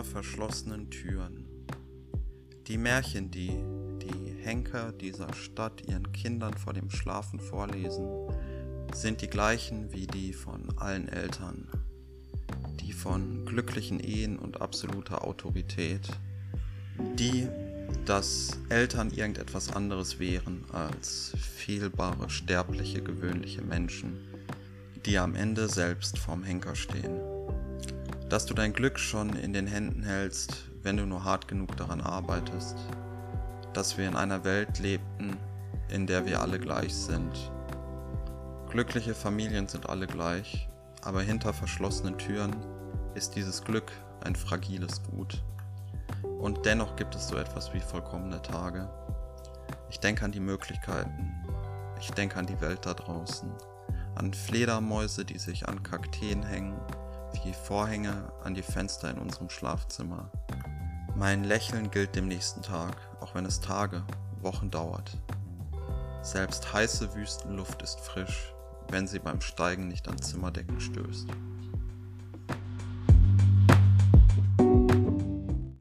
hinter verschlossenen Türen. Die Märchen, die die Henker dieser Stadt ihren Kindern vor dem Schlafen vorlesen, sind die gleichen wie die von allen Eltern, die von glücklichen Ehen und absoluter Autorität, die, dass Eltern irgendetwas anderes wären als fehlbare, sterbliche, gewöhnliche Menschen, die am Ende selbst vorm Henker stehen. Dass du dein Glück schon in den Händen hältst, wenn du nur hart genug daran arbeitest. Dass wir in einer Welt lebten, in der wir alle gleich sind. Glückliche Familien sind alle gleich, aber hinter verschlossenen Türen ist dieses Glück ein fragiles Gut. Und dennoch gibt es so etwas wie vollkommene Tage. Ich denke an die Möglichkeiten. Ich denke an die Welt da draußen. An Fledermäuse, die sich an Kakteen hängen, wie Vorhänge an die Fenster in unserem Schlafzimmer. Mein Lächeln gilt dem nächsten Tag, auch wenn es Tage, Wochen dauert. Selbst heiße Wüstenluft ist frisch, wenn sie beim Steigen nicht an Zimmerdecken stößt.